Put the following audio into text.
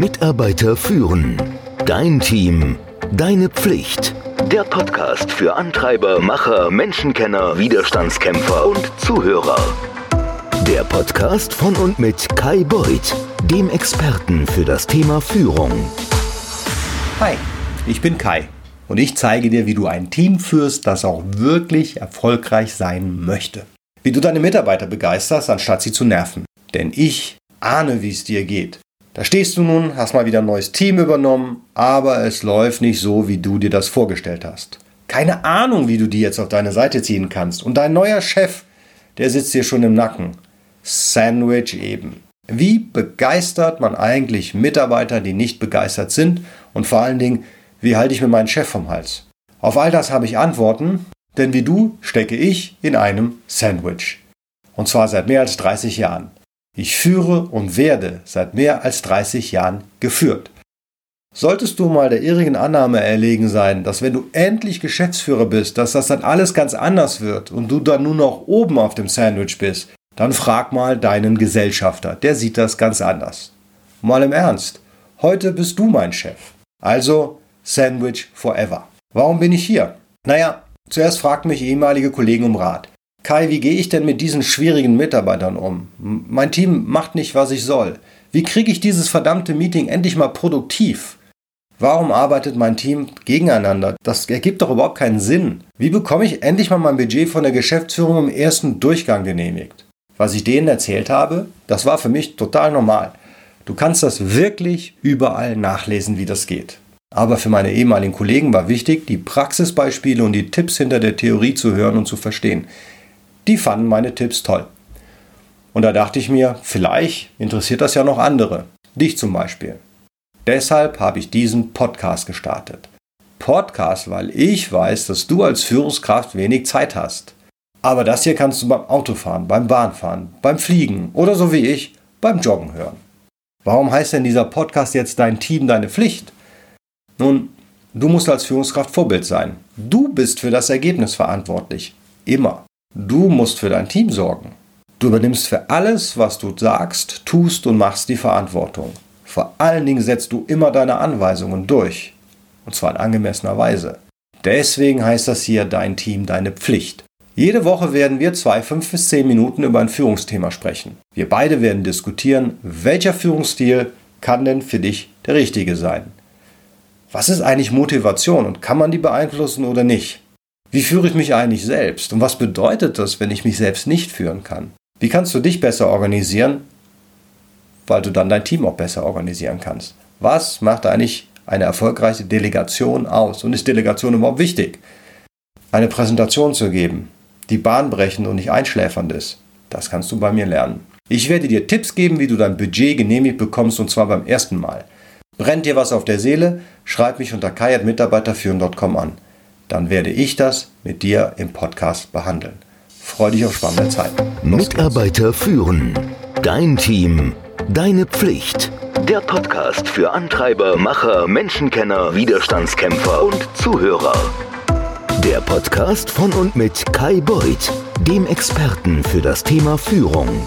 Mitarbeiter führen. Dein Team. Deine Pflicht. Der Podcast für Antreiber, Macher, Menschenkenner, Widerstandskämpfer und Zuhörer. Der Podcast von und mit Kai Beuth, dem Experten für das Thema Führung. Hi, ich bin Kai und ich zeige dir, wie du ein Team führst, das auch wirklich erfolgreich sein möchte. Wie du deine Mitarbeiter begeisterst, anstatt sie zu nerven. Denn ich ahne, wie es dir geht. Da stehst du nun, hast mal wieder ein neues Team übernommen, aber es läuft nicht so, wie du dir das vorgestellt hast. Keine Ahnung, wie du die jetzt auf deine Seite ziehen kannst. Und dein neuer Chef, der sitzt dir schon im Nacken. Sandwich eben. Wie begeistert man eigentlich Mitarbeiter, die nicht begeistert sind? Und vor allen Dingen, wie halte ich mir meinen Chef vom Hals? Auf all das habe ich Antworten, denn wie du stecke ich in einem Sandwich. Und zwar seit mehr als 30 Jahren. Ich führe und werde seit mehr als 30 Jahren geführt. Solltest du mal der irrigen Annahme erlegen sein, dass wenn du endlich Geschäftsführer bist, dass das dann alles ganz anders wird und du dann nur noch oben auf dem Sandwich bist, dann frag mal deinen Gesellschafter, der sieht das ganz anders. Mal im Ernst, heute bist du mein Chef. Also Sandwich forever. Warum bin ich hier? Naja, zuerst fragten mich ehemalige Kollegen um Rat. Kai, wie gehe ich denn mit diesen schwierigen Mitarbeitern um? Mein Team macht nicht, was ich soll. Wie kriege ich dieses verdammte Meeting endlich mal produktiv? Warum arbeitet mein Team gegeneinander? Das ergibt doch überhaupt keinen Sinn. Wie bekomme ich endlich mal mein Budget von der Geschäftsführung im ersten Durchgang genehmigt? Was ich denen erzählt habe, das war für mich total normal. Du kannst das wirklich überall nachlesen, wie das geht. Aber für meine ehemaligen Kollegen war wichtig, die Praxisbeispiele und die Tipps hinter der Theorie zu hören und zu verstehen die fanden meine Tipps toll. Und da dachte ich mir, vielleicht interessiert das ja noch andere, dich zum Beispiel. Deshalb habe ich diesen Podcast gestartet. Podcast, weil ich weiß, dass du als Führungskraft wenig Zeit hast. Aber das hier kannst du beim Autofahren, beim Bahnfahren, beim Fliegen oder so wie ich beim Joggen hören. Warum heißt denn dieser Podcast jetzt dein Team, deine Pflicht? Nun, du musst als Führungskraft Vorbild sein. Du bist für das Ergebnis verantwortlich. Immer. Du musst für dein Team sorgen. Du übernimmst für alles, was du sagst, tust und machst die Verantwortung. Vor allen Dingen setzt du immer deine Anweisungen durch. Und zwar in angemessener Weise. Deswegen heißt das hier dein Team deine Pflicht. Jede Woche werden wir zwei, fünf bis zehn Minuten über ein Führungsthema sprechen. Wir beide werden diskutieren, welcher Führungsstil kann denn für dich der richtige sein. Was ist eigentlich Motivation und kann man die beeinflussen oder nicht? Wie führe ich mich eigentlich selbst? Und was bedeutet das, wenn ich mich selbst nicht führen kann? Wie kannst du dich besser organisieren, weil du dann dein Team auch besser organisieren kannst? Was macht eigentlich eine erfolgreiche Delegation aus? Und ist Delegation überhaupt wichtig? Eine Präsentation zu geben, die bahnbrechend und nicht einschläfernd ist, das kannst du bei mir lernen. Ich werde dir Tipps geben, wie du dein Budget genehmigt bekommst und zwar beim ersten Mal. Brennt dir was auf der Seele? Schreib mich unter kai.mitarbeiterführen.com an dann werde ich das mit dir im Podcast behandeln. Freue dich auf spannende Zeit. Mitarbeiter führen. Dein Team. Deine Pflicht. Der Podcast für Antreiber, Macher, Menschenkenner, Widerstandskämpfer und Zuhörer. Der Podcast von und mit Kai Beuth, dem Experten für das Thema Führung.